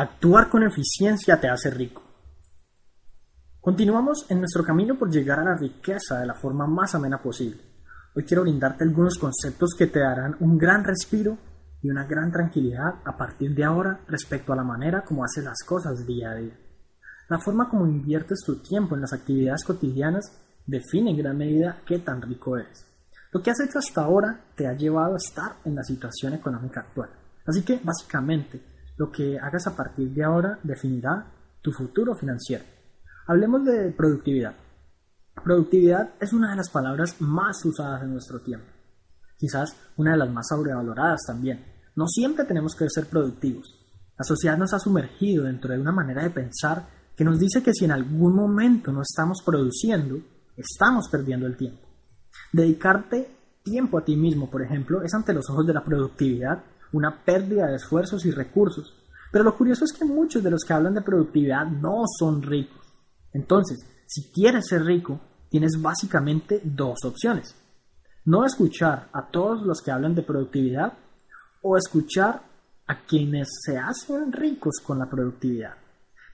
Actuar con eficiencia te hace rico. Continuamos en nuestro camino por llegar a la riqueza de la forma más amena posible. Hoy quiero brindarte algunos conceptos que te darán un gran respiro y una gran tranquilidad a partir de ahora respecto a la manera como haces las cosas día a día. La forma como inviertes tu tiempo en las actividades cotidianas define en gran medida qué tan rico eres. Lo que has hecho hasta ahora te ha llevado a estar en la situación económica actual. Así que, básicamente, lo que hagas a partir de ahora definirá tu futuro financiero. Hablemos de productividad. Productividad es una de las palabras más usadas en nuestro tiempo. Quizás una de las más sobrevaloradas también. No siempre tenemos que ser productivos. La sociedad nos ha sumergido dentro de una manera de pensar que nos dice que si en algún momento no estamos produciendo, estamos perdiendo el tiempo. Dedicarte tiempo a ti mismo, por ejemplo, es ante los ojos de la productividad una pérdida de esfuerzos y recursos. Pero lo curioso es que muchos de los que hablan de productividad no son ricos. Entonces, si quieres ser rico, tienes básicamente dos opciones. No escuchar a todos los que hablan de productividad o escuchar a quienes se hacen ricos con la productividad.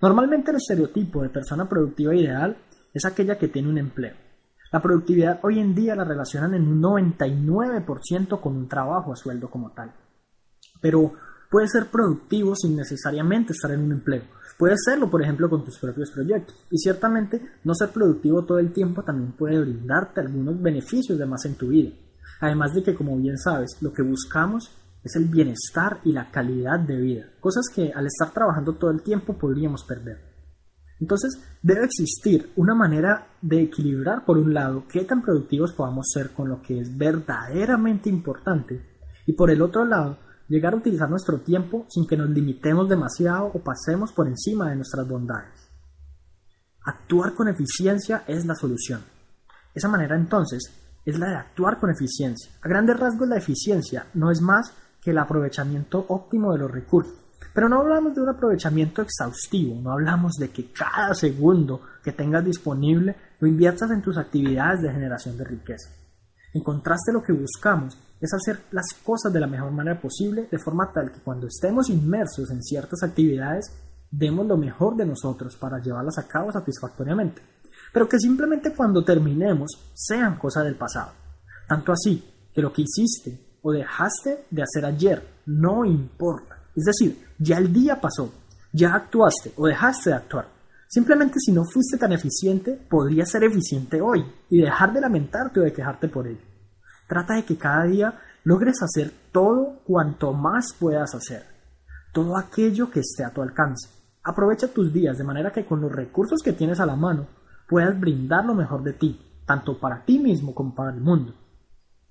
Normalmente el estereotipo de persona productiva ideal es aquella que tiene un empleo. La productividad hoy en día la relacionan en un 99% con un trabajo a sueldo como tal pero puedes ser productivo sin necesariamente estar en un empleo. Puedes serlo, por ejemplo, con tus propios proyectos. Y ciertamente, no ser productivo todo el tiempo también puede brindarte algunos beneficios de más en tu vida. Además de que, como bien sabes, lo que buscamos es el bienestar y la calidad de vida, cosas que al estar trabajando todo el tiempo podríamos perder. Entonces, debe existir una manera de equilibrar, por un lado, qué tan productivos podamos ser con lo que es verdaderamente importante, y por el otro lado, llegar a utilizar nuestro tiempo sin que nos limitemos demasiado o pasemos por encima de nuestras bondades. Actuar con eficiencia es la solución. Esa manera entonces es la de actuar con eficiencia. A grandes rasgos la eficiencia no es más que el aprovechamiento óptimo de los recursos. Pero no hablamos de un aprovechamiento exhaustivo, no hablamos de que cada segundo que tengas disponible lo inviertas en tus actividades de generación de riqueza. En contraste, lo que buscamos es hacer las cosas de la mejor manera posible, de forma tal que cuando estemos inmersos en ciertas actividades, demos lo mejor de nosotros para llevarlas a cabo satisfactoriamente, pero que simplemente cuando terminemos sean cosas del pasado. Tanto así que lo que hiciste o dejaste de hacer ayer no importa. Es decir, ya el día pasó, ya actuaste o dejaste de actuar. Simplemente si no fuiste tan eficiente, podrías ser eficiente hoy y dejar de lamentarte o de quejarte por ello. Trata de que cada día logres hacer todo cuanto más puedas hacer, todo aquello que esté a tu alcance. Aprovecha tus días de manera que con los recursos que tienes a la mano puedas brindar lo mejor de ti, tanto para ti mismo como para el mundo.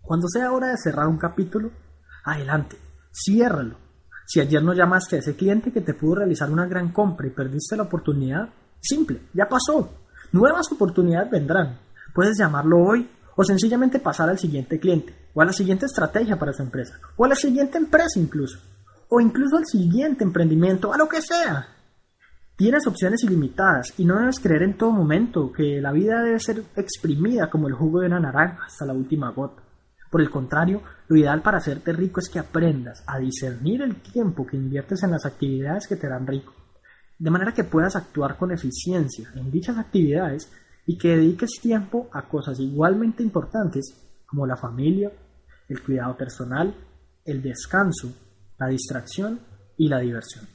Cuando sea hora de cerrar un capítulo, adelante, ciérralo. Si ayer no llamaste a ese cliente que te pudo realizar una gran compra y perdiste la oportunidad, simple, ya pasó. Nuevas oportunidades vendrán. Puedes llamarlo hoy o sencillamente pasar al siguiente cliente, o a la siguiente estrategia para su empresa, o a la siguiente empresa incluso, o incluso al siguiente emprendimiento, a lo que sea. Tienes opciones ilimitadas y no debes creer en todo momento que la vida debe ser exprimida como el jugo de una naranja hasta la última gota. Por el contrario, lo ideal para hacerte rico es que aprendas a discernir el tiempo que inviertes en las actividades que te harán rico, de manera que puedas actuar con eficiencia en dichas actividades y que dediques tiempo a cosas igualmente importantes como la familia, el cuidado personal, el descanso, la distracción y la diversión.